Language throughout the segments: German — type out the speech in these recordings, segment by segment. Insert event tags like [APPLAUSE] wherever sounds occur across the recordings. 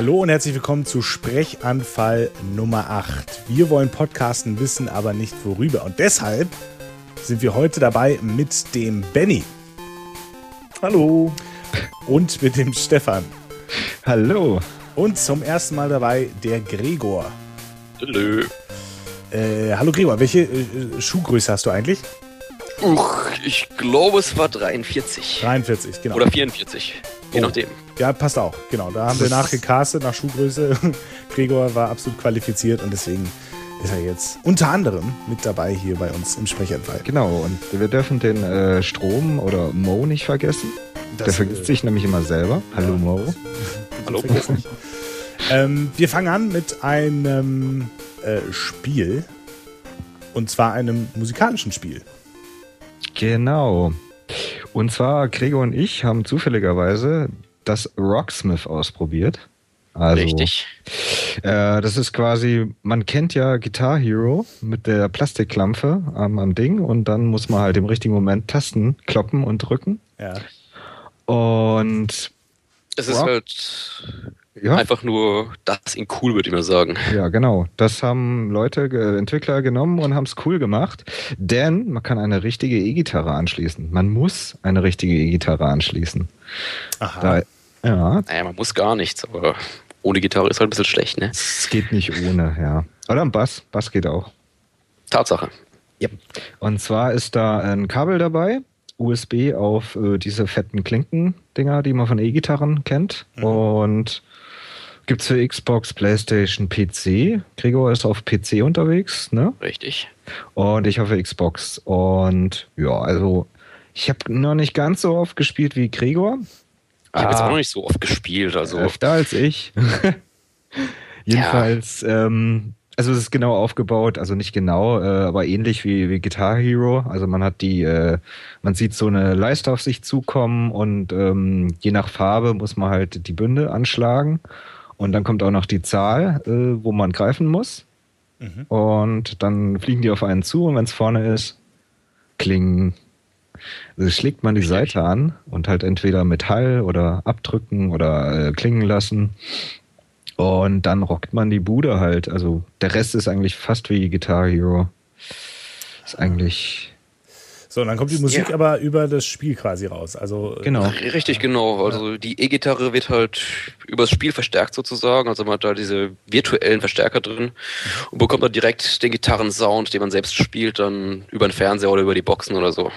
Hallo und herzlich willkommen zu Sprechanfall Nummer 8. Wir wollen podcasten, wissen aber nicht worüber. Und deshalb sind wir heute dabei mit dem Benny. Hallo. Und mit dem Stefan. Hallo. Und zum ersten Mal dabei der Gregor. Hallo. Äh, hallo Gregor, welche äh, Schuhgröße hast du eigentlich? Uch, ich glaube, es war 43. 43, genau. Oder 44, je Oh. nachdem. Ja, passt auch. Genau, da haben wir nachgecastet nach Schuhgröße. [LAUGHS] Gregor war absolut qualifiziert und deswegen ist er jetzt unter anderem mit dabei hier bei uns im Sprechanfall. Genau, und wir dürfen den äh, Strom oder Mo nicht vergessen. Das, Der vergisst äh, sich nämlich immer selber. Hallo Mo. [LAUGHS] Hallo. ähm, wir fangen an mit einem äh, Spiel. Und zwar einem musikalischen Spiel. Genau. Und zwar Gregor und ich haben zufälligerweise das Rocksmith ausprobiert. Also, Richtig. Äh, das ist quasi, man kennt ja Guitar Hero mit der Plastikklampe am, am Ding und dann muss man halt im richtigen Moment Tasten kloppen und drücken. Ja. Und Es ist Rock- halt ja, einfach nur, dass ihn cool, würde ich mal sagen. Ja, genau. Das haben Leute, ge- Entwickler genommen und haben es cool gemacht, denn man kann eine richtige E-Gitarre anschließen. Man muss eine richtige E-Gitarre anschließen. Aha. Da, ja, Naja, man muss gar nichts, aber ohne Gitarre ist halt ein bisschen schlecht, ne? es geht nicht ohne, ja. Oder ein Bass. Bass geht auch. Tatsache. Und zwar ist da ein Kabel dabei, USB auf äh, diese fetten Klinken-Dinger, die man von E-Gitarren kennt. Und gibt's für Xbox, Playstation, PC. Gregor ist auf PC unterwegs, ne? Richtig. Und ich hoffe Xbox. Und ja, also ich habe noch nicht ganz so oft gespielt wie Gregor. Ich habe jetzt Ah. auch noch nicht so oft gespielt, also. Öfter als ich. [LAUGHS] Jedenfalls, ähm, also es ist genau aufgebaut, also nicht genau, äh, aber ähnlich wie, wie Guitar Hero. Also man hat die, äh, man sieht so eine Leiste auf sich zukommen und ähm, je nach Farbe muss man halt die Bünde anschlagen. Und dann kommt auch noch die Zahl, äh, wo man greifen muss. Mhm. Und dann fliegen die auf einen zu und wenn es vorne ist, klingen. Also schlägt man die Seite an und halt entweder Metall oder abdrücken oder äh, klingen lassen. Und dann rockt man die Bude halt. Also der Rest ist eigentlich fast wie Guitar Hero. Ist eigentlich. So, und dann kommt die Musik Ja. aber über das Spiel quasi raus. Also äh, Genau. Richtig, genau. Also die E-Gitarre wird halt übers Spiel verstärkt sozusagen. Also man hat da diese virtuellen Verstärker drin und bekommt dann direkt den Gitarrensound, den man selbst spielt, dann über den Fernseher oder über die Boxen oder so.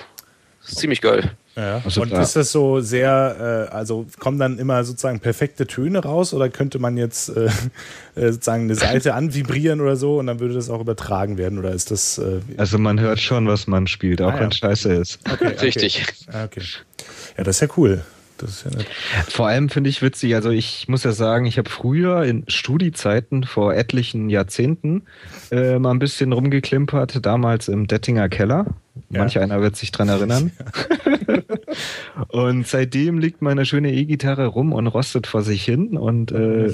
Das ist ziemlich geil. Ja. Also und da- ist das so sehr, äh, also kommen dann immer sozusagen perfekte Töne raus oder könnte man jetzt äh, [LAUGHS] äh, sozusagen eine Seite anvibrieren oder so und dann würde das auch übertragen werden oder ist das äh, Also man hört schon, was man spielt, auch Ah, ja. wenn scheiße ist. okay, okay. Richtig. Ah, okay. Ja, das ist ja cool. Das ist ja nett. Vor allem finde ich witzig, also ich muss ja sagen, ich habe früher in Studiezeiten vor etlichen Jahrzehnten äh, mal ein bisschen rumgeklimpert, damals im Dettinger Keller. Ja. Manch einer wird sich dran erinnern. [LAUGHS] und seitdem liegt meine schöne E-Gitarre rum und rostet vor sich hin. Und äh,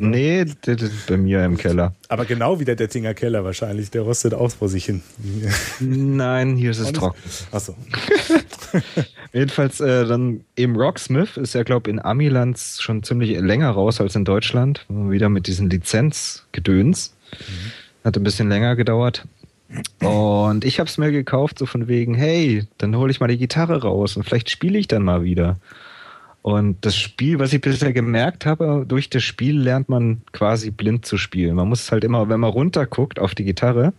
nee, das ist bei mir im Keller. Aber genau wie der Dettinger Keller wahrscheinlich, der rostet auch vor sich hin. [LAUGHS] Nein, hier ist es trocken. Achso. [LAUGHS] Jedenfalls äh, dann eben Rocksmith ist ja, glaube in Amilands schon ziemlich länger raus als in Deutschland. Wieder mit diesen Lizenzgedöns. Hat ein bisschen länger gedauert. Und ich habe es mir gekauft, so von wegen, hey, dann hole ich mal die Gitarre raus und vielleicht spiele ich dann mal wieder. Und das Spiel, was ich bisher gemerkt habe, durch das Spiel lernt man quasi blind zu spielen. Man muss halt immer, wenn man runterguckt auf die Gitarre,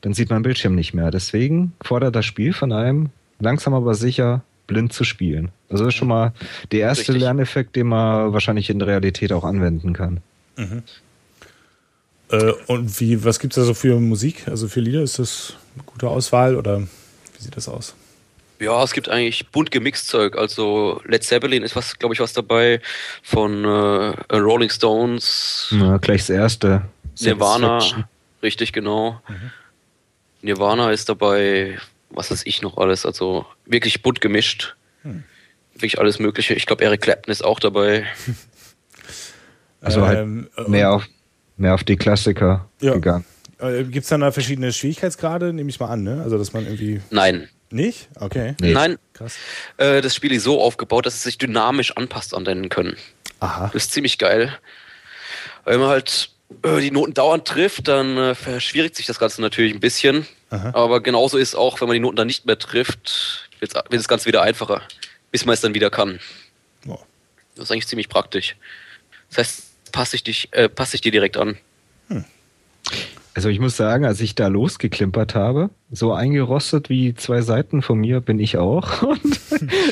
dann sieht man den Bildschirm nicht mehr. Deswegen fordert das Spiel von einem, langsam aber sicher blind zu spielen. Also das ist schon mal der erste Richtig. Lerneffekt, den man wahrscheinlich in der Realität auch anwenden kann. Äh, und wie, was gibt's da so für Musik? Also für Lieder? Ist das eine gute Auswahl oder wie sieht das aus? Ja, es gibt eigentlich bunt gemixt Zeug. Also Led Zeppelin ist was, glaube ich, was dabei von äh, Rolling Stones, Na, gleich das erste. Nirvana, richtig genau. Nirvana ist dabei, was weiß ich noch alles. Also wirklich bunt gemischt. Wirklich alles Mögliche. Ich glaube, Eric Clapton ist auch dabei. [LAUGHS] Also halt Ähm, äh, mehr auf, mehr auf die Klassiker Ja. gegangen. Äh, Gibt es dann da verschiedene Schwierigkeitsgrade? Nehme ich mal an, ne? Also, dass man irgendwie. Nein. Nicht? Okay. Nee. Nein, Krass. äh, das Spiel ist so aufgebaut, dass es sich dynamisch anpasst an deinen Können. Aha. Das ist ziemlich geil. Wenn man halt äh, die Noten dauernd trifft, dann äh, verschwierigt sich das Ganze natürlich ein bisschen. Aha. Aber genauso ist auch, wenn man die Noten dann nicht mehr trifft, wird das Ganze wieder einfacher, bis man es dann wieder kann. Oh. Das ist eigentlich ziemlich praktisch. Das heißt, passe ich, dich, äh, pass ich dir direkt an. Hm. Also ich muss sagen, als ich da losgeklimpert habe, so eingerostet wie zwei Seiten von mir bin ich auch. [LAUGHS] Und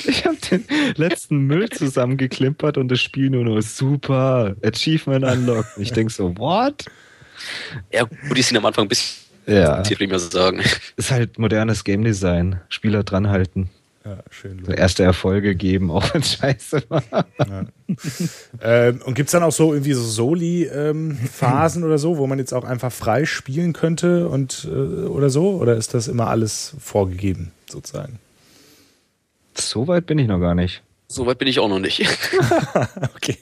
ich habe den letzten Müll zusammengeklimpert und das Spiel nur noch super. Achievement unlocked. Ich denke so, what? Ja, gut, die sind am Anfang ein bisschen, ja. ich mal sagen. Ist halt modernes Game Design. Spieler dranhalten. Ja, schön. So erste Erfolge geben, auch wenn es scheiße war. Ja. ähm, und gibt es dann auch so irgendwie so Soli-Phasen ähm, oder so, wo man jetzt auch einfach frei spielen könnte und äh, oder so? Oder ist das immer alles vorgegeben, sozusagen? So weit bin ich noch gar nicht. Soweit bin ich auch noch nicht. [LAUGHS] [LAUGHS] okay.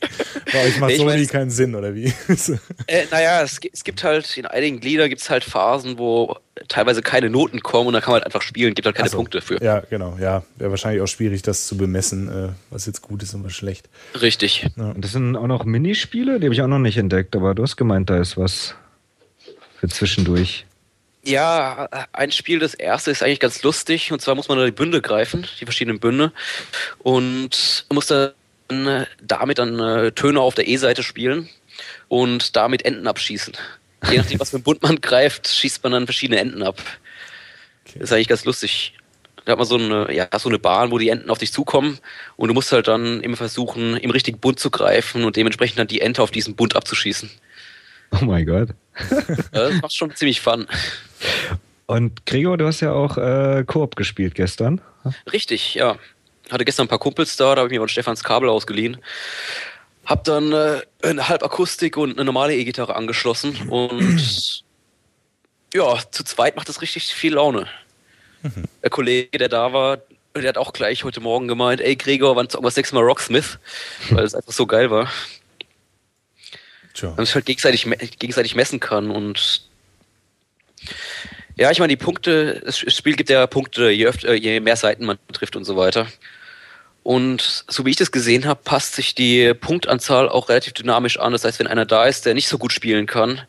Bei euch macht nee, Sony keinen Sinn, oder wie? [LAUGHS] äh, naja, es, es, gibt halt, in einigen Gliedern gibt es halt Phasen, wo teilweise keine Noten kommen und dann kann man halt einfach spielen, gibt halt keine so. Punkte für. Ja, genau, ja. Wäre wahrscheinlich auch schwierig, das zu bemessen, äh, was jetzt gut ist und was schlecht. Richtig. Ja. Und das sind auch noch Minispiele, die habe ich auch noch nicht entdeckt, aber du hast gemeint, da ist was für zwischendurch. Ja, ein Spiel, das erste ist eigentlich ganz lustig. Und zwar muss man da die Bünde greifen, die verschiedenen Bünde. Und muss dann äh, damit dann äh, Töne auf der E-Seite spielen und damit Enten abschießen. Je nachdem, was für ein Bund man greift, schießt man dann verschiedene Enten ab. Okay. Das ist eigentlich ganz lustig. Da hat man so eine, ja, so eine Bahn, wo die Enten auf dich zukommen und du musst halt dann immer versuchen, im richtigen Bund zu greifen und dementsprechend dann die Ente auf diesen Bund abzuschießen. Oh mein Gott. Das macht schon ziemlich Fun. Und Gregor, du hast ja auch äh, Koop gespielt gestern. Richtig, ja. Hatte gestern ein paar Kumpels da, da habe ich mir von Stefans Kabel ausgeliehen. Hab dann äh, eine Halbakustik und eine normale E-Gitarre angeschlossen und [CLEARS THROAT] ja, zu zweit macht das richtig viel Laune. Mhm. Der Kollege, der da war, der hat auch gleich heute Morgen gemeint, ey Gregor, wann zocken wir das nächste Mal Rocksmith? Weil es einfach so geil war. Tja. Und es halt gegenseitig, gegenseitig messen kann und ja, ich meine, die Punkte, das Spiel gibt ja Punkte, je, öfter, je mehr Seiten man trifft und so weiter. Und so wie ich das gesehen habe, passt sich die Punktanzahl auch relativ dynamisch an. Das heißt, wenn einer da ist, der nicht so gut spielen kann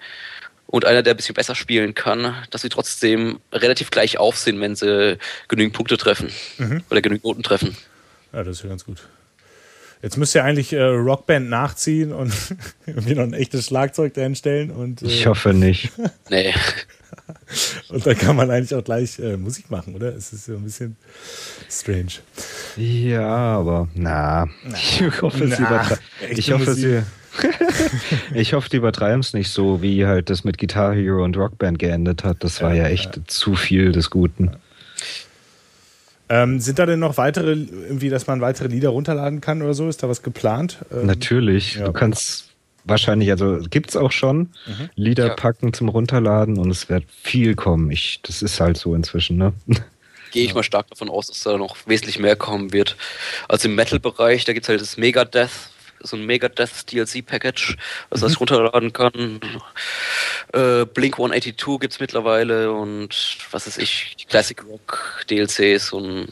und einer, der ein bisschen besser spielen kann, dass sie trotzdem relativ gleich aufsehen, wenn sie genügend Punkte treffen mhm. oder genügend Noten treffen. Ja, das ist ja ganz gut. Jetzt müsst ihr eigentlich äh, Rockband nachziehen und [LAUGHS] irgendwie noch ein echtes Schlagzeug dahin stellen. Und, äh, ich hoffe nicht. [LAUGHS] nee. Und dann kann man eigentlich auch gleich äh, Musik machen, oder? Es ist so ein bisschen strange. Ja, aber na, na. ich hoffe, na, sie übertreiben. Ich hoffe, sie. [LAUGHS] ich hoffe, die übertreiben es nicht so, wie halt das mit Guitar Hero und Rockband geendet hat. Das war ja, ja echt ja. zu viel des Guten. Ähm, sind da denn noch weitere, irgendwie, dass man weitere Lieder runterladen kann oder so? Ist da was geplant? Ähm, Natürlich. Ja. Du kannst wahrscheinlich, also gibt es auch schon mhm. Lieder ja. packen zum Runterladen und es wird viel kommen. Ich, das ist halt so inzwischen, ne? [LAUGHS] Gehe ich ja. mal stark davon aus, dass da noch wesentlich mehr kommen wird. Also im Metal-Bereich, da gibt es halt das Megadeth, so ein Megadeth DLC-Package, was mhm. ich runterladen kann. Äh, Blink 182 gibt es mittlerweile und was weiß ich, Classic Rock DLCs und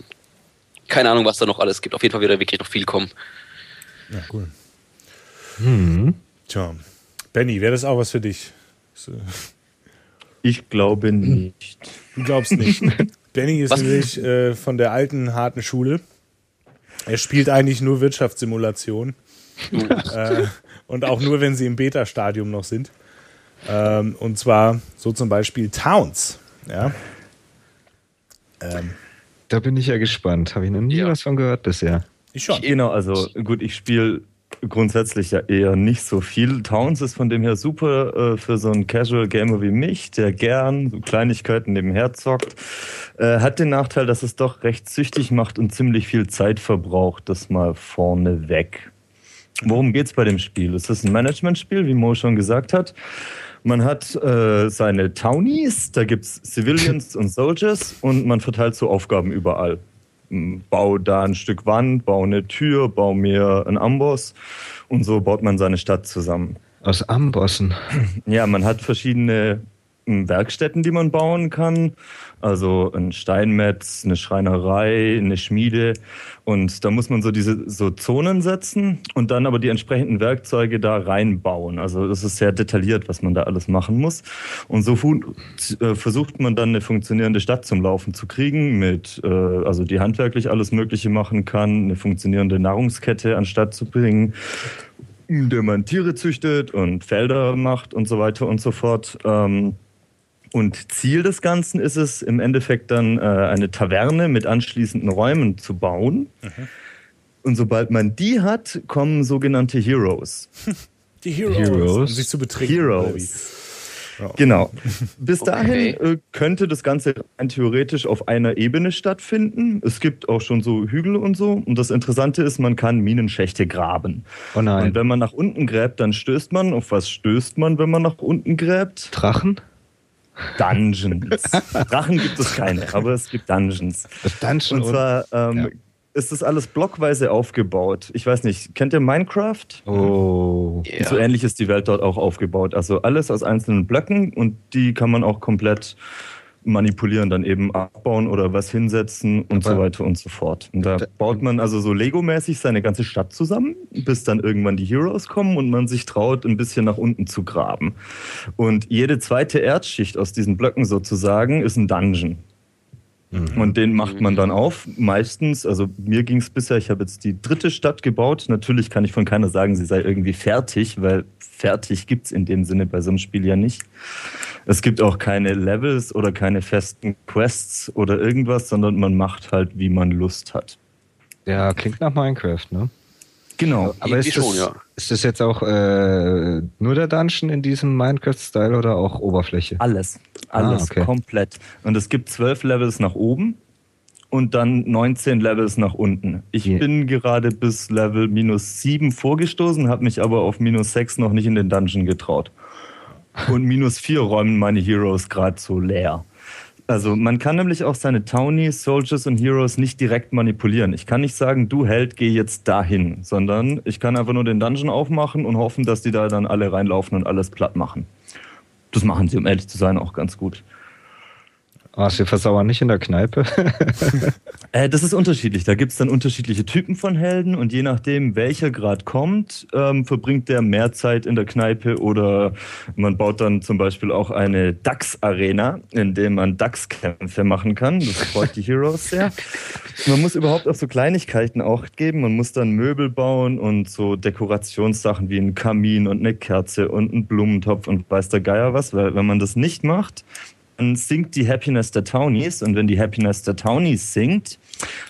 keine Ahnung, was da noch alles gibt. Auf jeden Fall wird da wirklich noch viel kommen. Ja, cool. Hm. Tja, Benny, wäre das auch was für dich? Ich glaube nicht. Du glaubst nicht. [LAUGHS] Benny ist was? nämlich äh, von der alten harten Schule. Er spielt eigentlich nur Wirtschaftssimulation. äh, und auch nur, wenn sie im Beta-Stadium noch sind. Ähm, und zwar so zum Beispiel Towns. Ja. Ähm. Da bin ich ja gespannt. Habe ich noch nie ja. was von gehört bisher. Ich schon. Genau, also gut, ich spiele grundsätzlich ja eher nicht so viel. Towns ist von dem her super äh, für so einen Casual Gamer wie mich, der gern so Kleinigkeiten nebenher zockt. Äh, hat den Nachteil, dass es doch recht süchtig macht und ziemlich viel Zeit verbraucht, das mal vorne weg. Worum geht's bei dem Spiel? Es ist ein Managementspiel, wie Mo schon gesagt hat. Man hat äh, seine Townies, da gibt's Civilians [LAUGHS] und Soldiers und man verteilt so Aufgaben überall bau da ein Stück Wand, bau eine Tür, bau mir einen Amboss und so baut man seine Stadt zusammen. Aus Ambossen? Ja, man hat verschiedene Werkstätten, die man bauen kann. Also ein Steinmetz, eine Schreinerei, eine Schmiede. Und da muss man so diese so Zonen setzen und dann aber die entsprechenden Werkzeuge da reinbauen. Also das ist sehr detailliert, was man da alles machen muss. Und so äh, versucht man dann eine funktionierende Stadt zum Laufen zu kriegen, mit äh, also die handwerklich alles Mögliche machen kann, eine funktionierende Nahrungskette anstatt zu bringen in der man Tiere züchtet und Felder macht und so weiter und so fort. Ähm, und Ziel des Ganzen ist es im Endeffekt dann äh, eine Taverne mit anschließenden Räumen zu bauen. Mhm. Und sobald man die hat, kommen sogenannte Heroes. [LAUGHS] Die Heroes, Heroes. um sich zu betrinken. Heroes. Genau. Bis dahin okay. äh, könnte das Ganze rein theoretisch auf einer Ebene stattfinden. Es gibt auch schon so Hügel und so. Und das Interessante ist, man kann Minenschächte graben. Oh nein. Und wenn man nach unten gräbt, dann stößt man. Auf was stößt man, wenn man nach unten gräbt? Drachen? Dungeons. Drachen gibt es keine, [LAUGHS] aber es gibt Dungeons. Das Dungeon und zwar ähm, ja. ist das alles blockweise aufgebaut. Ich weiß nicht, kennt ihr Minecraft? Oh. Yeah. So ähnlich ist die Welt dort auch aufgebaut. Also alles aus einzelnen Blöcken und die kann man auch komplett manipulieren, dann eben abbauen oder was hinsetzen und Aber so weiter und so fort. Und da baut man also so Lego-mäßig seine ganze Stadt zusammen, bis dann irgendwann die Heroes kommen und man sich traut, ein bisschen nach unten zu graben. Und jede zweite Erdschicht aus diesen Blöcken sozusagen ist ein Dungeon. Mhm. Und den macht man dann auf. Meistens, also mir ging es bisher, ich habe jetzt die dritte Stadt gebaut. Natürlich kann ich von keiner sagen, sie sei irgendwie fertig, weil fertig gibt es in dem Sinne bei so einem Spiel ja nicht. Es gibt auch keine Levels oder keine festen Quests oder irgendwas, sondern man macht halt, wie man Lust hat. Ja, klingt nach Minecraft, ne? Genau. Aber ist das, ja. ist das jetzt auch äh, nur der Dungeon in diesem Minecraft-Style oder auch Oberfläche? Alles. Alles ah, okay. komplett. Und es gibt zwölf Levels nach oben und dann 19 Levels nach unten. Ich yeah. bin gerade bis Level minus 7 vorgestoßen, habe mich aber auf minus 6 noch nicht in den Dungeon getraut. Und minus 4 räumen meine Heroes gerade so leer. Also man kann nämlich auch seine Townies, Soldiers und Heroes nicht direkt manipulieren. Ich kann nicht sagen, du Held, geh jetzt dahin, sondern ich kann einfach nur den Dungeon aufmachen und hoffen, dass die da dann alle reinlaufen und alles platt machen. Das machen sie, um ehrlich zu sein, auch ganz gut. Ah, sie versauern nicht in der Kneipe. [LAUGHS] äh, das ist unterschiedlich. Da gibt es dann unterschiedliche Typen von Helden und je nachdem, welcher gerade kommt, ähm, verbringt der mehr Zeit in der Kneipe oder man baut dann zum Beispiel auch eine DAX-Arena, in der man DAX-Kämpfe machen kann. Das freut die Heroes sehr. Man muss überhaupt auf so Kleinigkeiten auch geben. Man muss dann Möbel bauen und so Dekorationssachen wie ein Kamin und eine Kerze und einen Blumentopf und weiß der Geier was, weil wenn man das nicht macht, dann sinkt die Happiness der Townies. Und wenn die Happiness der Townies sinkt,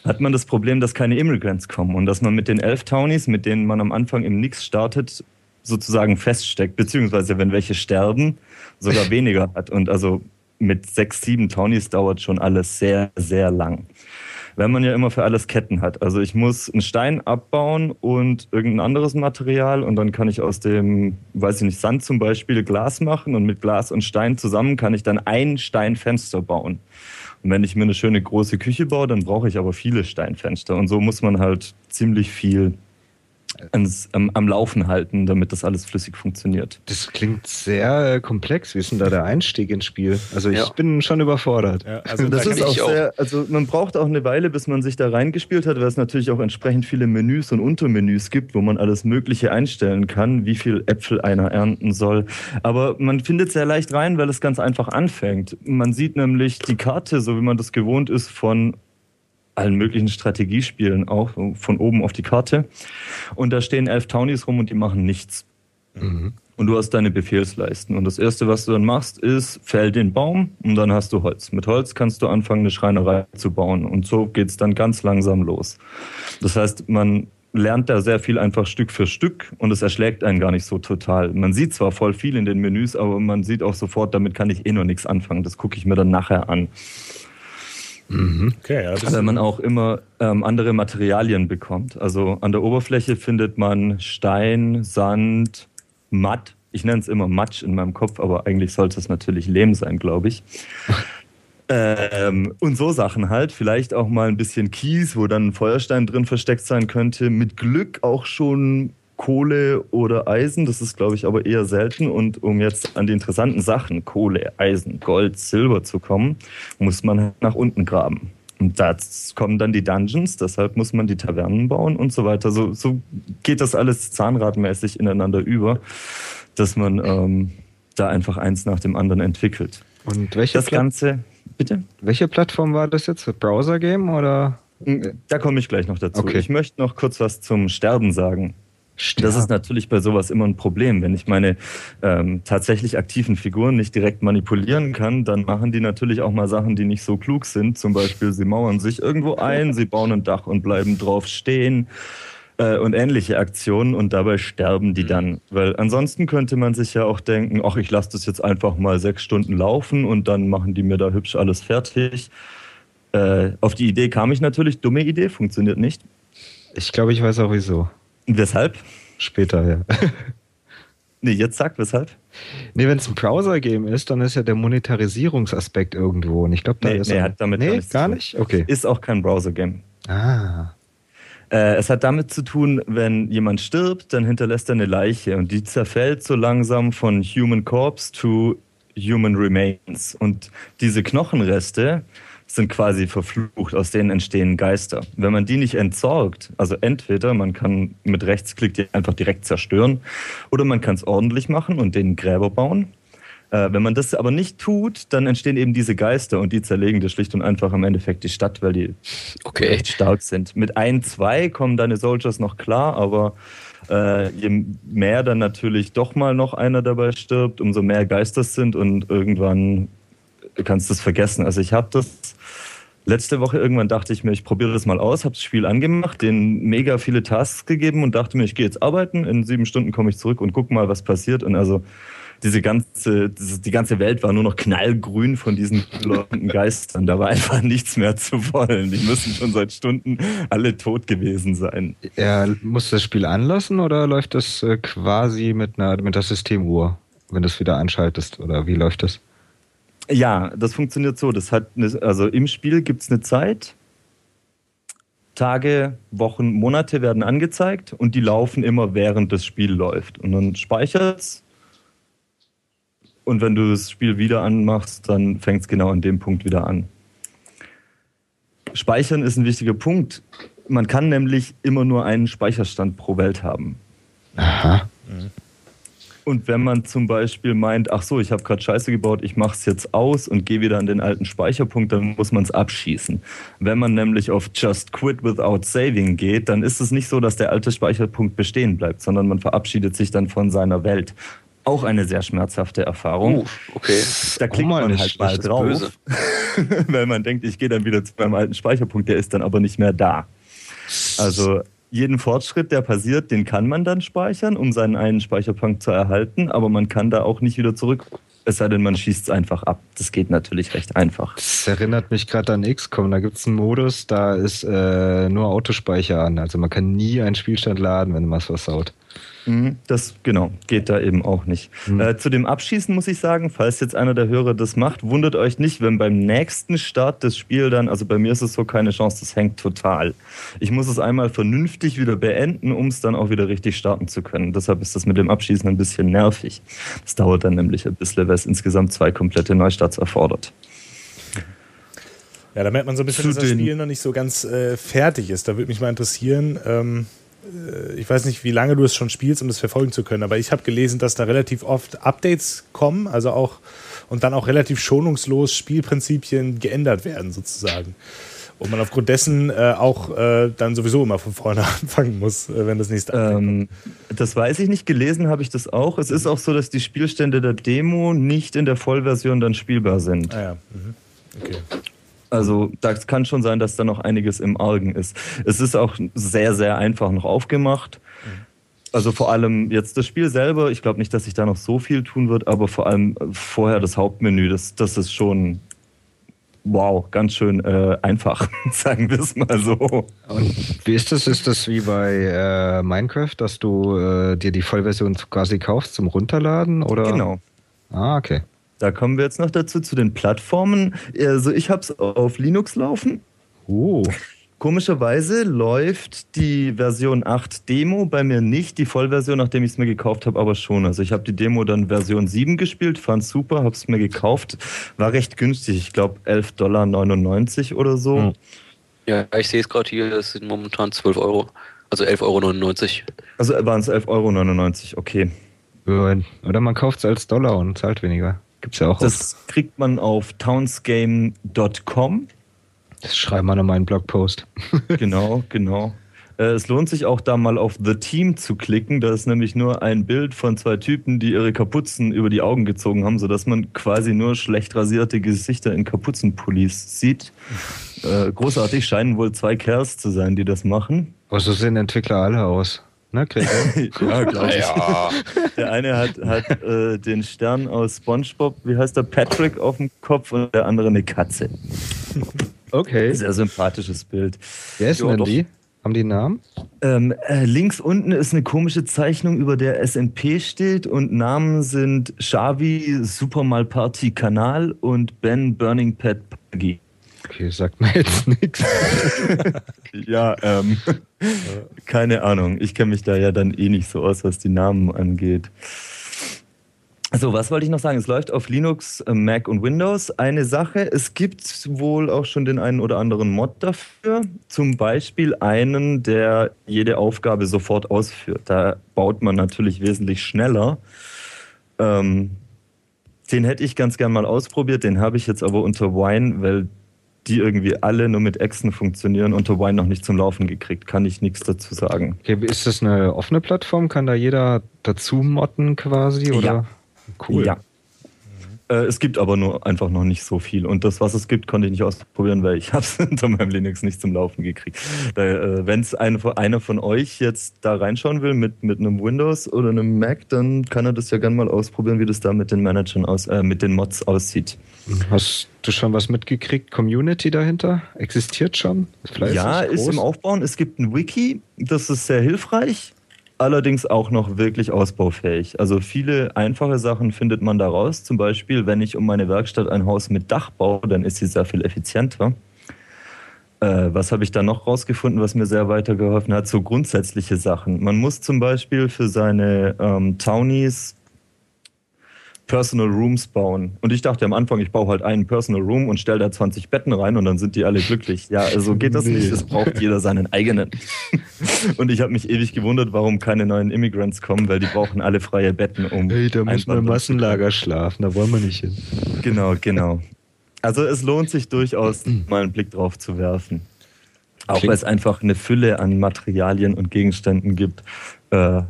hat man das Problem, dass keine Immigrants kommen und dass man mit den elf Townies, mit denen man am Anfang im Nix startet, sozusagen feststeckt, beziehungsweise wenn welche sterben, sogar weniger hat. Und also mit sechs, sieben Townies dauert schon alles sehr, sehr lang wenn man ja immer für alles Ketten hat. Also ich muss einen Stein abbauen und irgendein anderes Material und dann kann ich aus dem, weiß ich nicht, Sand zum Beispiel Glas machen und mit Glas und Stein zusammen kann ich dann ein Steinfenster bauen. Und wenn ich mir eine schöne große Küche baue, dann brauche ich aber viele Steinfenster. Und so muss man halt ziemlich viel ans, am, am, Laufen halten, damit das alles flüssig funktioniert. Das klingt sehr äh, komplex. Wie ist denn da der Einstieg ins Spiel? Also ich ja. bin schon überfordert. Ja, also das ist auch sehr, also man braucht auch eine Weile, bis man sich da reingespielt hat, weil es natürlich auch entsprechend viele Menüs und Untermenüs gibt, wo man alles Mögliche einstellen kann, wie viel Äpfel einer ernten soll. Aber man findet sehr leicht rein, weil es ganz einfach anfängt. Man sieht nämlich die Karte, so wie man das gewohnt ist, von allen möglichen Strategiespielen auch von oben auf die Karte. Und da stehen elf Townies rum und die machen nichts. Mhm. Und du hast deine Befehlsleisten. Und das Erste, was du dann machst, ist, fäll den Baum und dann hast du Holz. Mit Holz kannst du anfangen, eine Schreinerei zu bauen. Und so geht's dann ganz langsam los. Das heißt, man lernt da sehr viel einfach Stück für Stück und es erschlägt einen gar nicht so total. Man sieht zwar voll viel in den Menüs, aber man sieht auch sofort, damit kann ich eh noch nichts anfangen. Das gucke ich mir dann nachher an. Mhm. Okay, ja, Weil man auch immer ähm, andere Materialien bekommt. Also an der Oberfläche findet man Stein, Sand, Matt. Ich nenne es immer Matsch in meinem Kopf, aber eigentlich sollte es natürlich Lehm sein, glaube ich. [LAUGHS] Ähm, und so Sachen halt. Vielleicht auch mal ein bisschen Kies, wo dann ein Feuerstein drin versteckt sein könnte. Mit Glück auch schon Kohle oder Eisen. Das ist, glaube ich, aber eher selten. Und um jetzt an die interessanten Sachen, Kohle, Eisen, Gold, Silber zu kommen, muss man nach unten graben. Und da kommen dann die Dungeons, deshalb muss man die Tavernen bauen und so weiter. So, so geht das alles zahnradmäßig ineinander über, dass man ähm, da einfach eins nach dem anderen entwickelt. Und welche das Ganze, bitte? Welche Plattform war das jetzt? Browser-Game oder? Hm, da komme ich gleich noch dazu. Okay. Ich möchte noch kurz was zum Sterben sagen. Sterben. Das ist natürlich bei sowas immer ein Problem. Wenn ich meine ähm, tatsächlich aktiven Figuren nicht direkt manipulieren kann, dann machen die natürlich auch mal Sachen, die nicht so klug sind. Zum Beispiel, sie mauern sich irgendwo ein, sie bauen ein Dach und bleiben drauf stehen äh, und ähnliche Aktionen und dabei sterben die mhm. dann. Weil ansonsten könnte man sich ja auch denken, ach, ich lasse das jetzt einfach mal sechs Stunden laufen und dann machen die mir da hübsch alles fertig. Äh, auf die Idee kam ich natürlich, dumme Idee, funktioniert nicht. Ich glaube, ich weiß auch wieso. Weshalb? Später, ja. [LAUGHS] nee, jetzt sagt weshalb? Nee, wenn es ein Browser-Game ist, dann ist ja der Monetarisierungsaspekt irgendwo. Und ich glaube, da nee, ist. Nee, hat damit nee, gar nicht. Okay. Ist auch kein Browser-Game. Ah. Äh, es hat damit zu tun, wenn jemand stirbt, dann hinterlässt er eine Leiche und die zerfällt so langsam von Human Corpse to Human Remains. Und diese Knochenreste sind quasi verflucht, aus denen entstehen Geister. Wenn man die nicht entsorgt, also entweder man kann mit Rechtsklick die einfach direkt zerstören oder man kann es ordentlich machen und den Gräber bauen äh, wenn man das aber nicht tut, dann entstehen eben diese Geister und die zerlegen das schlicht und einfach im Endeffekt die Stadt, weil die okay. echt stark sind. Mit ein, zwei kommen deine Soldiers noch klar, aber äh, je mehr dann natürlich doch mal noch einer dabei stirbt, umso mehr Geister sind und irgendwann kannst du es vergessen. Also ich habe das letzte Woche irgendwann dachte ich mir, ich probiere das mal aus, habe das Spiel angemacht, den mega viele Tasks gegeben und dachte mir, ich gehe jetzt arbeiten, in sieben Stunden komme ich zurück und guck mal, was passiert. Und also diese ganze, die ganze Welt war nur noch knallgrün von diesen leuchtenden [LAUGHS] Geistern. Da war einfach nichts mehr zu wollen. Die müssen schon seit Stunden alle tot gewesen sein. Er muss das Spiel anlassen oder läuft das äh, quasi mit einer mit der Systemuhr, wenn du es wieder anschaltest? Oder wie läuft das? Ja, das funktioniert so. Das hat eine, also im Spiel gibt es eine Zeit. Tage, Wochen, Monate werden angezeigt und die laufen immer während das Spiel läuft. Und dann speichert es und wenn du das Spiel wieder anmachst, dann fängt es genau an dem Punkt wieder an. Speichern ist ein wichtiger Punkt. Man kann nämlich immer nur einen Speicherstand pro Welt haben. Aha. Und wenn man zum Beispiel meint, ach so, ich habe gerade Scheiße gebaut, ich mache es jetzt aus und gehe wieder an den alten Speicherpunkt, dann muss man es abschießen. Wenn man nämlich auf Just Quit Without Saving geht, dann ist es nicht so, dass der alte Speicherpunkt bestehen bleibt, sondern man verabschiedet sich dann von seiner Welt auch eine sehr schmerzhafte Erfahrung. Uh, okay. Da klickt oh, man halt mal drauf, [LAUGHS] weil man denkt, ich gehe dann wieder zu meinem alten Speicherpunkt, der ist dann aber nicht mehr da. Also jeden Fortschritt, der passiert, den kann man dann speichern, um seinen einen Speicherpunkt zu erhalten, aber man kann da auch nicht wieder zurück. Es sei denn, man schießt es einfach ab. Das geht natürlich recht einfach. Das erinnert mich gerade an XCOM. Da gibt es einen Modus, da ist äh, nur Autospeicher an. Also man kann nie einen Spielstand laden, wenn man was versaut. Mhm. Das genau geht da eben auch nicht. Mhm. Äh, zu dem Abschießen muss ich sagen, falls jetzt einer der Hörer das macht, wundert euch nicht, wenn beim nächsten Start des Spiels dann, also bei mir ist es so keine Chance, das hängt total. Ich muss es einmal vernünftig wieder beenden, um es dann auch wieder richtig starten zu können. Deshalb ist das mit dem Abschießen ein bisschen nervig. Das dauert dann nämlich ein bisschen, weil es insgesamt zwei komplette Neustarts erfordert. Ja, da merkt man so ein bisschen, dass das Spiel noch nicht so ganz äh, fertig ist. Da würde mich mal interessieren, ähm, äh, ich weiß nicht, wie lange du es schon spielst, um das verfolgen zu können, aber ich habe gelesen, dass da relativ oft Updates kommen, also auch und dann auch relativ schonungslos Spielprinzipien geändert werden sozusagen. Und man aufgrund dessen äh, auch äh, dann sowieso immer von vorne [LAUGHS] anfangen muss, äh, wenn das nächste ähm, Das weiß ich nicht, gelesen habe ich das auch. Es ist auch so, dass die Spielstände der Demo nicht in der Vollversion dann spielbar sind. Ah ja, mhm. okay. Also das kann schon sein, dass da noch einiges im Argen ist. Es ist auch sehr, sehr einfach noch aufgemacht. Also vor allem jetzt das Spiel selber, ich glaube nicht, dass sich da noch so viel tun wird, aber vor allem vorher das Hauptmenü, das, das ist schon wow, ganz schön äh, einfach, [LAUGHS] sagen wir es mal so. Und wie ist das? Ist das wie bei äh, Minecraft, dass du äh, dir die Vollversion quasi kaufst zum Runterladen? Oder? Genau. Ah, okay. Da kommen wir jetzt noch dazu, zu den Plattformen. Also ich habe es auf Linux laufen. Oh, Komischerweise läuft die Version 8 Demo bei mir nicht, die Vollversion, nachdem ich es mir gekauft habe, aber schon. Also ich habe die Demo dann Version 7 gespielt, fand super, habe es mir gekauft, war recht günstig, ich glaube 11,99 Dollar oder so. Hm. Ja, ich sehe es gerade hier, es sind momentan 12 Euro, also 11,99 Euro. Also waren es 11,99 Euro, okay. Oder man kauft es als Dollar und zahlt weniger. Gibt's ja auch. Das oft. kriegt man auf townsgame.com. Das schreiben wir nochmal in Blogpost. [LAUGHS] genau, genau. Äh, es lohnt sich auch da mal auf The Team zu klicken. Da ist nämlich nur ein Bild von zwei Typen, die ihre Kapuzen über die Augen gezogen haben, sodass man quasi nur schlecht rasierte Gesichter in Kapuzenpullis sieht. Äh, großartig scheinen wohl zwei Kerls zu sein, die das machen. Aber so sehen Entwickler alle aus. Ne, [LAUGHS] ja, glaube ich. Ja. Der eine hat, hat äh, den Stern aus SpongeBob, wie heißt der, Patrick auf dem Kopf und der andere eine Katze. Okay. Sehr sympathisches Bild. Wer ist denn die? Haben die einen Namen? Ähm, äh, links unten ist eine komische Zeichnung, über der SMP steht und Namen sind Xavi Super Malparty Kanal und Ben Burning Pet Puggy. Okay, sagt mir jetzt [LAUGHS] nichts. [LAUGHS] ja, ähm, [LAUGHS] keine Ahnung. Ich kenne mich da ja dann eh nicht so aus, was die Namen angeht. So, was wollte ich noch sagen? Es läuft auf Linux, äh, Mac und Windows. Eine Sache, es gibt wohl auch schon den einen oder anderen Mod dafür. Zum Beispiel einen, der jede Aufgabe sofort ausführt. Da baut man natürlich wesentlich schneller. Ähm, den hätte ich ganz gern mal ausprobiert. Den habe ich jetzt aber unter Wine, weil die irgendwie alle nur mit Exen funktionieren, unter Wine noch nicht zum Laufen gekriegt. Kann ich nichts dazu sagen. Okay, ist das eine offene Plattform? Kann da jeder dazu modden quasi? Oder? Ja. Cool. Ja. Äh, es gibt aber nur einfach noch nicht so viel. Und das, was es gibt, konnte ich nicht ausprobieren, weil ich [LAUGHS] habe es unter meinem Linux nicht zum Laufen gekriegt. Äh, Wenn es eine, einer von euch jetzt da reinschauen will mit, mit einem Windows oder einem Mac, dann kann er das ja gerne mal ausprobieren, wie das da mit den Managern aus, äh, mit den Mods aussieht. Hast du schon was mitgekriegt? Community dahinter? Existiert schon? Ist ja, ist im Aufbauen. Es gibt ein Wiki, das ist sehr hilfreich allerdings auch noch wirklich ausbaufähig. Also viele einfache Sachen findet man da raus. Zum Beispiel, wenn ich um meine Werkstatt ein Haus mit Dach baue, dann ist sie sehr viel effizienter. Äh, was habe ich da noch rausgefunden, was mir sehr weitergeholfen hat? So grundsätzliche Sachen. Man muss zum Beispiel für seine ähm, Townies Personal Rooms bauen. Und ich dachte am Anfang, ich baue halt einen Personal Room und stelle da 20 Betten rein und dann sind die alle glücklich. Ja, so also geht das nee. nicht. Es braucht jeder seinen eigenen. [LAUGHS] und ich habe mich ewig gewundert, warum keine neuen Immigrants kommen, weil die brauchen alle freie Betten, um. Hey, da muss man im Massenlager schlafen, da wollen wir nicht hin. Genau, genau. Also es lohnt sich durchaus, [CLEARS THROAT] mal einen Blick drauf zu werfen. Auch weil es einfach eine Fülle an Materialien und Gegenständen gibt. Äh,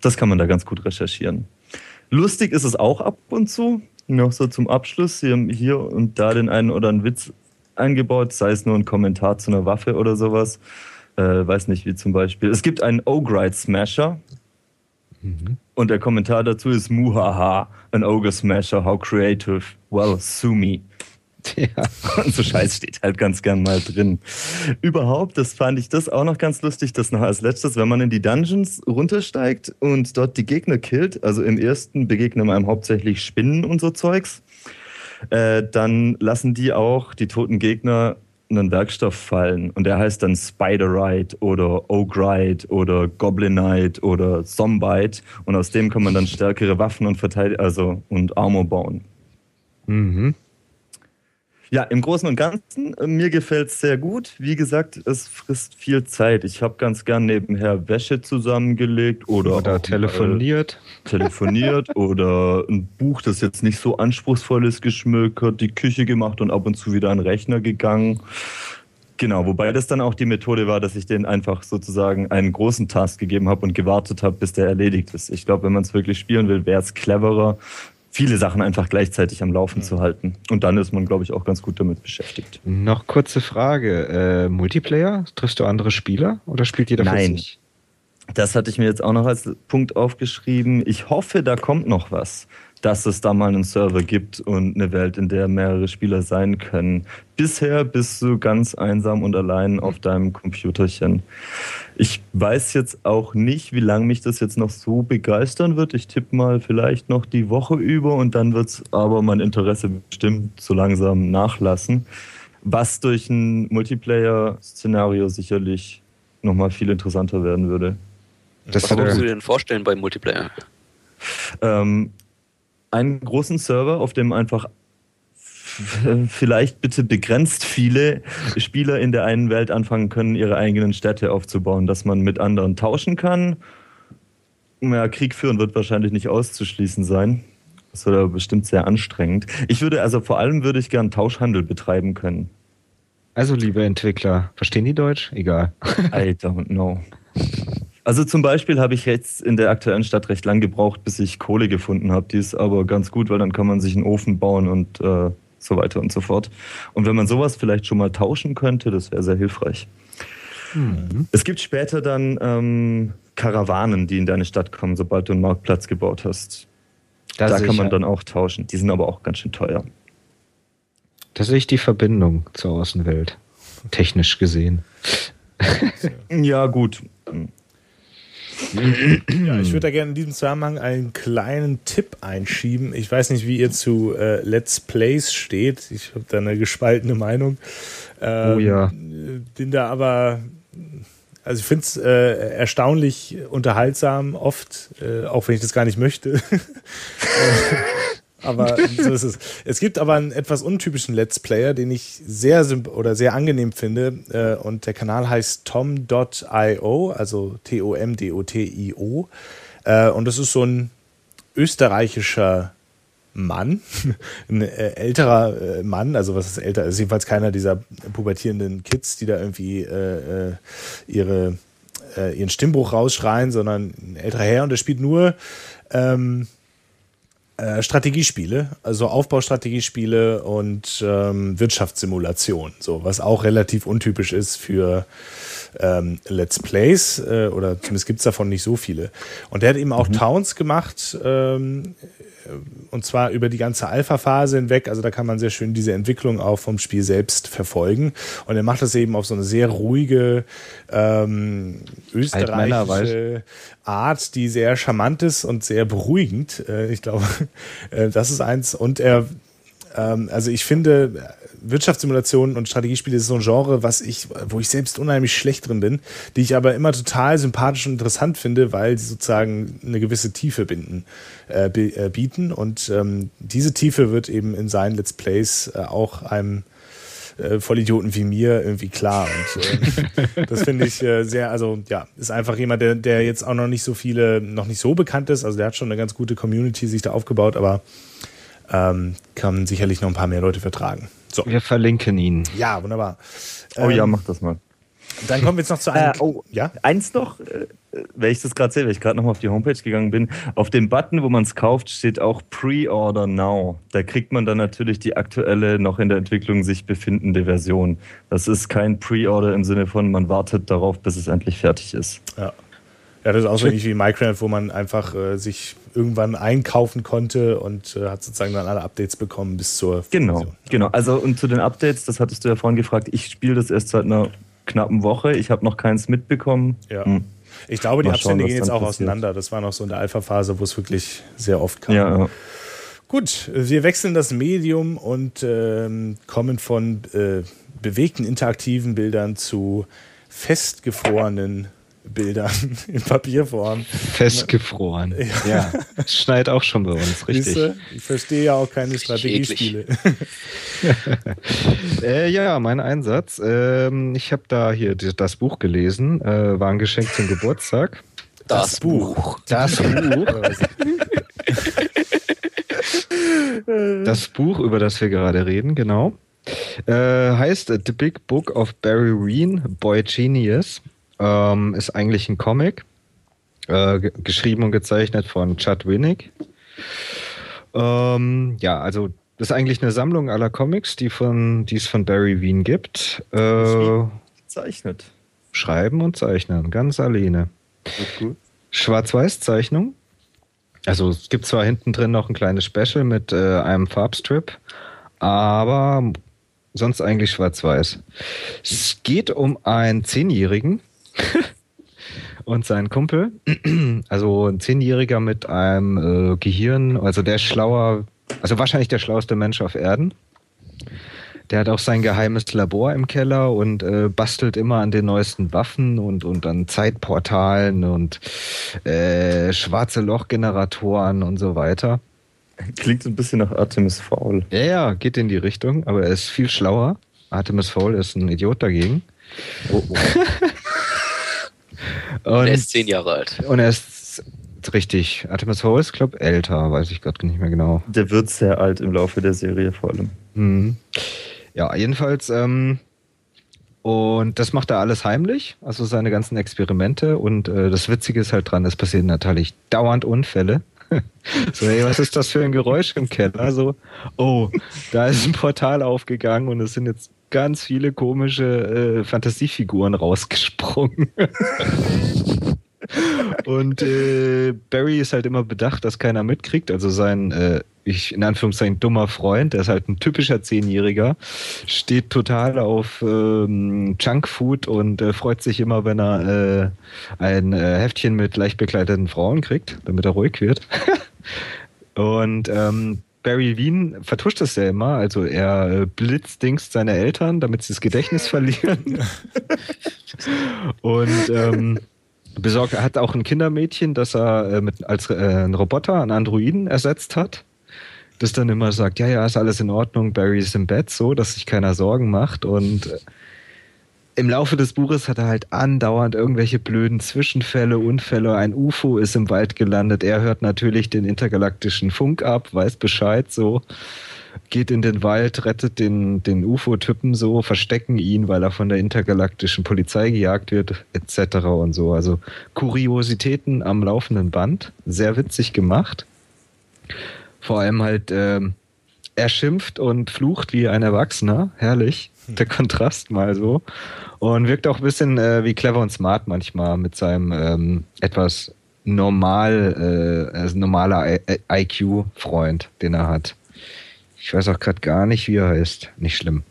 das kann man da ganz gut recherchieren. Lustig ist es auch ab und zu. Noch so zum Abschluss. Sie haben hier und da den einen oder anderen Witz eingebaut, sei es nur ein Kommentar zu einer Waffe oder sowas. Äh, weiß nicht, wie zum Beispiel. Es gibt einen Ogrite Smasher. Mhm. Und der Kommentar dazu ist Muhaha, an Ogre Smasher, how creative. Well, sue me. [LAUGHS] Ja. Und so Scheiß steht halt ganz gern mal drin. Überhaupt, das fand ich das auch noch ganz lustig, das noch als letztes, wenn man in die Dungeons runtersteigt und dort die Gegner killt, also im ersten begegnen einem hauptsächlich Spinnen und so Zeugs, äh, dann lassen die auch, die toten Gegner, einen Werkstoff fallen und der heißt dann Spiderite oder Ogrite oder Goblinite oder Zombite und aus dem kann man dann stärkere Waffen und Verteidig also und Armor bauen. Mhm. Ja, im Großen und Ganzen, äh, mir gefällt es sehr gut. Wie gesagt, es frisst viel Zeit. Ich habe ganz gern nebenher Wäsche zusammengelegt oder, oder telefoniert. [LAUGHS] telefoniert oder ein Buch, das jetzt nicht so anspruchsvoll ist, geschmökert, die Küche gemacht und ab und zu wieder an den Rechner gegangen. Genau, wobei das dann auch die Methode war, dass ich denen einfach sozusagen einen großen Task gegeben habe und gewartet habe, bis der erledigt ist. Ich glaube, wenn man es wirklich spielen will, wäre es cleverer, viele Sachen einfach gleichzeitig am Laufen zu halten. Und dann ist man, glaube ich, auch ganz gut damit beschäftigt. Noch kurze Frage. Äh, Multiplayer? Triffst du andere Spieler oder spielt jeder Nein. für sich? Das hatte ich mir jetzt auch noch als Punkt aufgeschrieben. Ich hoffe, da kommt noch was dass es da mal einen Server gibt und eine Welt, in der mehrere Spieler sein können. Bisher bist du ganz einsam und allein auf deinem Computerchen. Ich weiß jetzt auch nicht, wie lange mich das jetzt noch so begeistern wird. Ich tippe mal vielleicht noch die Woche über und dann wird es aber mein Interesse bestimmt so langsam nachlassen Was durch ein Multiplayer-Szenario sicherlich nochmal viel interessanter werden würde. Das Was würdest du dir denn vorstellen beim Multiplayer? Ähm, einen großen Server, auf dem einfach vielleicht bitte begrenzt viele Spieler in der einen Welt anfangen können, ihre eigenen Städte aufzubauen, dass man mit anderen tauschen kann. Ja, Krieg führen wird wahrscheinlich nicht auszuschließen sein. Das wird aber bestimmt sehr anstrengend. Ich würde also vor allem würde ich gern Tauschhandel betreiben können. Also, liebe Entwickler, verstehen die Deutsch? Egal. I don't know. [LAUGHS] Also zum Beispiel habe ich jetzt in der aktuellen Stadt recht lang gebraucht, bis ich Kohle gefunden habe. Die ist aber ganz gut, weil dann kann man sich einen Ofen bauen und äh, so weiter und so fort. Und wenn man sowas vielleicht schon mal tauschen könnte, das wäre sehr hilfreich. Mhm. Es gibt später dann ähm, Karawanen, die in deine Stadt kommen, sobald du einen Marktplatz gebaut hast. Da, da kann man dann auch tauschen. Die sind aber auch ganz schön teuer. Da sehe ich die Verbindung zur Außenwelt, technisch gesehen. ja, gut. Ja, ich würde da gerne in diesem Zusammenhang einen kleinen Tipp einschieben. Ich weiß nicht, wie ihr zu äh, Let's Plays steht. Ich habe da eine gespaltene Meinung. Ähm, oh ja. Bin da aber, also ich finde es äh, erstaunlich unterhaltsam, oft, äh, auch wenn ich das gar nicht möchte. [LAUGHS] [LAUGHS] aber [LAUGHS] so ist es. Es gibt aber einen etwas untypischen Let's Player, den ich sehr oder sehr angenehm finde. Äh, und der Kanal heißt tom.io, also T-O-M-D-O-T-I-O. Äh, und das ist so ein österreichischer Mann, [LAUGHS] ein äh, älterer Mann, also was ist älter, ist jedenfalls keiner dieser pubertierenden Kids, die da irgendwie ihre, ihren Stimmbruch rausschreien, sondern ein älterer Herr und der spielt nur ähm, äh, Strategiespiele, also Aufbaustrategiespiele und ähm, Wirtschaftssimulation, so was auch relativ untypisch ist für ähm, Let's Plays äh, oder zumindest gibt's davon nicht so viele. Und der hat eben auch mhm. Towns gemacht, ähm, und zwar über die ganze Alpha-Phase hinweg. Also da kann man sehr schön diese Entwicklung auch vom Spiel selbst verfolgen. Und er macht das eben auf so eine sehr ruhige ähm, österreichische Art, die sehr charmant ist und sehr beruhigend. Äh, ich glaube, [LAUGHS] äh, das ist eins. Und er also ich finde, Wirtschaftssimulationen und Strategiespiele ist so ein Genre, was ich, wo ich selbst unheimlich schlecht drin bin, die ich aber immer total sympathisch und interessant finde, weil sie sozusagen eine gewisse Tiefe binden, äh, äh, bieten. Und ähm, diese Tiefe wird eben in seinen Let's Plays äh, auch einem äh, Vollidioten wie mir irgendwie klar. Und äh, [LAUGHS] das finde ich äh, sehr, also ja, ist einfach jemand, der, der jetzt auch noch nicht so viele, noch nicht so bekannt ist. Also der hat schon eine ganz gute Community sich da aufgebaut, aber ähm, kann sicherlich noch ein paar mehr Leute vertragen. So. Wir verlinken ihn. Ja, wunderbar. Oh ähm, ja, mach das mal. Dann kommen wir jetzt noch zu einem. Äh, oh, ja? Eins noch, äh, weil ich das gerade sehe, weil ich gerade noch mal auf die Homepage gegangen bin. Auf dem Button, wo man es kauft, steht auch Pre-Order Now. Da kriegt man dann natürlich die aktuelle, noch in der Entwicklung sich befindende Version. Das ist kein Pre-Order im Sinne von, man wartet darauf, bis es endlich fertig ist. Ja. Ja, das ist auch so ähnlich wie Minecraft, wo man einfach äh, sich irgendwann einkaufen konnte und äh, hat sozusagen dann alle Updates bekommen bis zur Genau, Version. genau. Also und zu den Updates, das hattest du ja vorhin gefragt, ich spiele das erst seit einer knappen Woche. Ich habe noch keins mitbekommen. Ja. Hm. Ich glaube, die Mal Abstände schauen, gehen jetzt auch passiert. auseinander. Das war noch so in der Alpha-Phase, wo es wirklich sehr oft kam. Ja, ja. Gut, wir wechseln das Medium und ähm, kommen von äh, bewegten interaktiven Bildern zu festgefrorenen Bildern [LAUGHS] in Papierform. Festgefroren. Ja. ja. Schneit auch schon bei uns, richtig. Siehste? Ich verstehe ja auch keine Strategiespiele. [LAUGHS] äh, ja, mein Einsatz. Ähm, ich habe da hier das Buch gelesen, äh, war ein Geschenk zum Geburtstag. Das, das Buch. Das Buch. das Buch, über das wir gerade reden, genau. Äh, heißt The Big Book of Barry Ween, Boy Genius. Ähm, ist eigentlich ein Comic, äh, geschrieben und gezeichnet von Chad Winnick. Ähm, ja, also das ist eigentlich eine Sammlung aller Comics, die, von, die es von Barry Wien gibt. Äh, zeichnet. Schreiben und zeichnen, ganz alleine. Schwarz-Weiß-Zeichnung. Also es gibt zwar hinten drin noch ein kleines Special mit äh, einem Farbstrip, aber sonst eigentlich schwarz-weiß. Es geht um einen Zehnjährigen, [LAUGHS] und sein Kumpel, [CLEARS THROAT] also ein Zehnjähriger mit einem äh, Gehirn, also der schlauer, also wahrscheinlich der schlauste Mensch auf Erden. Der hat auch sein geheimes Labor im Keller und äh, bastelt immer an den neuesten Waffen und, und an Zeitportalen und äh, schwarze Lochgeneratoren und so weiter. Klingt ein bisschen nach Artemis Fowl. Ja, ja, geht in die Richtung, aber er ist viel schlauer. Artemis Fowl ist ein Idiot dagegen. Oh, oh. [LAUGHS] und, er ist zehn Jahre alt. Und er ist richtig. Artemis Fowl ist, glaube ich, älter, weiß ich gerade nicht mehr genau. Der wird sehr alt im Laufe der Serie vor allem. Mhm. Ja, jedenfalls, ähm, und das macht er alles heimlich, also seine ganzen Experimente. Und äh, das Witzige ist halt dran, es passieren natürlich dauernd Unfälle. [LAUGHS] so, hey, was ist das für ein Geräusch im Keller? So, oh, da ist ein Portal aufgegangen und es sind jetzt ganz viele komische äh, Fantasiefiguren rausgesprungen. [LAUGHS] Und äh, Barry ist halt immer bedacht, dass keiner mitkriegt. Also sein, äh, ich in Anführungszeichen dummer Freund, der ist halt ein typischer Zehnjähriger, steht total auf ähm, Junkfood und äh, freut sich immer, wenn er äh, ein äh, Heftchen mit leicht bekleideten Frauen kriegt, damit er ruhig wird. [LAUGHS] und ähm, Barry Wien vertuscht das ja immer, also er äh, blitzdingst seine Eltern, damit sie das Gedächtnis verlieren. [LAUGHS] und ähm, besorgt, er hat auch ein Kindermädchen, das er äh, mit, als äh, ein Roboter, einen Androiden ersetzt hat. Das dann immer sagt, ja, ja, ist alles in Ordnung, Barry ist im Bett, so, dass sich keiner Sorgen macht. Und äh, im Laufe des Buches hat er halt andauernd irgendwelche blöden Zwischenfälle, Unfälle. Ein UFO ist im Wald gelandet. Er hört natürlich den intergalaktischen Funk ab, weiß Bescheid, so geht in den Wald, rettet den, den UFO-Typen so, verstecken ihn, weil er von der intergalaktischen Polizei gejagt wird, etc. und so. Also Kuriositäten am laufenden Band. Sehr witzig gemacht. Vor allem halt, äh, er schimpft und flucht wie ein Erwachsener. Herrlich. [LAUGHS] Der Kontrast mal so. Und wirkt auch ein bisschen äh, wie clever und smart manchmal mit seinem ähm, etwas normal, äh, also normaler IQ-Freund, den er hat. Ich weiß auch gerade gar nicht, wie er heißt. Nicht schlimm.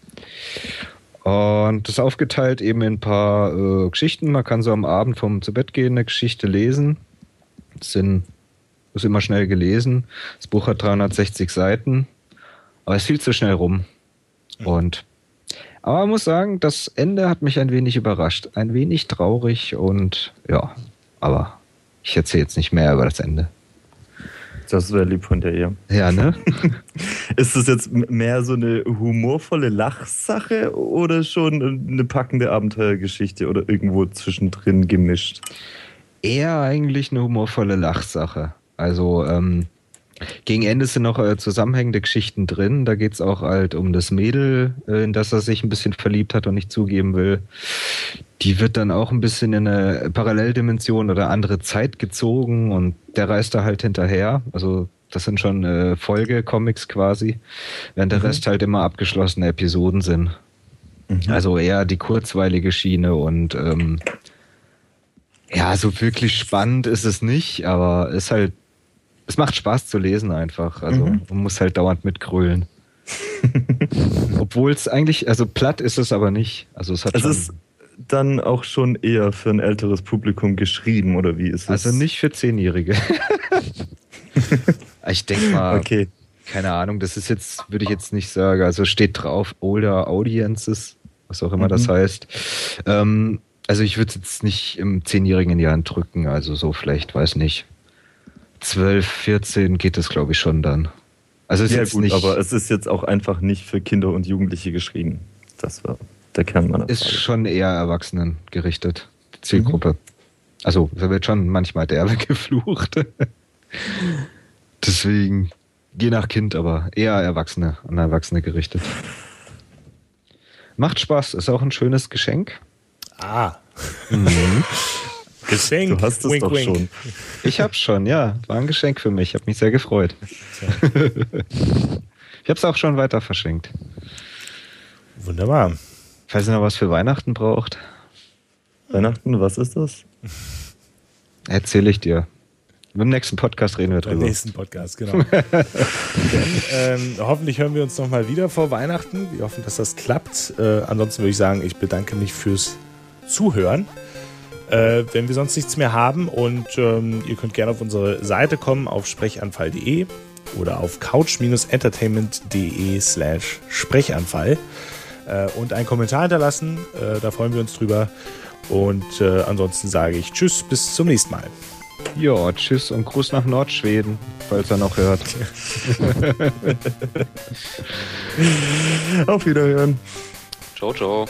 Und das ist aufgeteilt eben in ein paar äh, Geschichten. Man kann so am Abend vom zu Bett gehen eine Geschichte lesen. Das sind, ist immer schnell gelesen. Das Buch hat 360 Seiten, aber es ist viel zu schnell rum. Mhm. Und aber man muss sagen, das Ende hat mich ein wenig überrascht. Ein wenig traurig und ja, aber ich erzähle jetzt nicht mehr über das Ende. Das wäre lieb von der ihr. Ja, ne? [LAUGHS] Ist das jetzt mehr so eine humorvolle Lachsache oder schon eine packende Abenteuergeschichte oder irgendwo zwischendrin gemischt? Eher eigentlich eine humorvolle Lachsache. Also, ähm, gegen Ende sind noch äh, zusammenhängende Geschichten drin. Da geht es auch halt um das Mädel, äh, in das er sich ein bisschen verliebt hat und nicht zugeben will. Die wird dann auch ein bisschen in eine Paralleldimension oder andere Zeit gezogen und der reist da halt hinterher. Also das sind schon äh, Folge-Comics quasi, während der mhm. Rest halt immer abgeschlossene Episoden sind. Mhm. Also eher die kurzweilige Schiene und ähm, ja, so wirklich spannend ist es nicht, aber ist halt es macht Spaß zu lesen einfach. Also mhm. man muss halt dauernd mitgrölen. [LAUGHS] Obwohl es eigentlich, also platt ist es aber nicht. Also es hat es ist dann auch schon eher für ein älteres Publikum geschrieben oder wie ist es? Also nicht für Zehnjährige. [LAUGHS] ich denke mal, okay. keine Ahnung, das ist jetzt, würde ich jetzt nicht sagen. Also steht drauf, Older Audiences, was auch immer mhm. das heißt. Ähm, also ich würde es jetzt nicht im Zehnjährigen in die Hand drücken, also so vielleicht, weiß nicht, 12, 14 geht es, glaube ich, schon dann. Also ist ja, jetzt gut, nicht, aber es ist jetzt auch einfach nicht für Kinder und Jugendliche geschrieben. Das war der Kern meiner Ist Frage. schon eher Erwachsenen gerichtet, Zielgruppe. Mhm. Also, da wird schon manchmal derbe [LAUGHS] geflucht. Deswegen, je nach Kind, aber eher Erwachsene, an Erwachsene gerichtet. Macht Spaß, ist auch ein schönes Geschenk. Ah. Mhm. [LAUGHS] Geschenk. Du hast es wink, doch wink. schon. Ich hab's schon, ja. War ein Geschenk für mich. Ich habe mich sehr gefreut. ich habe es auch schon weiter verschenkt. Wunderbar. Falls ihr noch was für Weihnachten braucht. Weihnachten, was ist das? Erzähle ich dir. Im nächsten Podcast reden wir drüber. Im nächsten Podcast, genau. Dann, ähm, hoffentlich hören wir uns nochmal wieder vor Weihnachten. Wir hoffen, dass das klappt. Äh, ansonsten würde ich sagen, ich bedanke mich fürs Zuhören äh, wenn wir sonst nichts mehr haben. Und ähm, ihr könnt gerne auf unsere Seite kommen, auf sprechanfall.de. oder auf couch-entertainment.de slash Sprechanfall äh, und einen Kommentar hinterlassen. Äh, da freuen wir uns drüber. Und äh, ansonsten sage ich Tschüss, bis zum nächsten Mal. Ja, tschüss und Gruß nach Nordschweden, falls er noch hört. [LAUGHS] Auf Wiederhören. Ciao, ciao.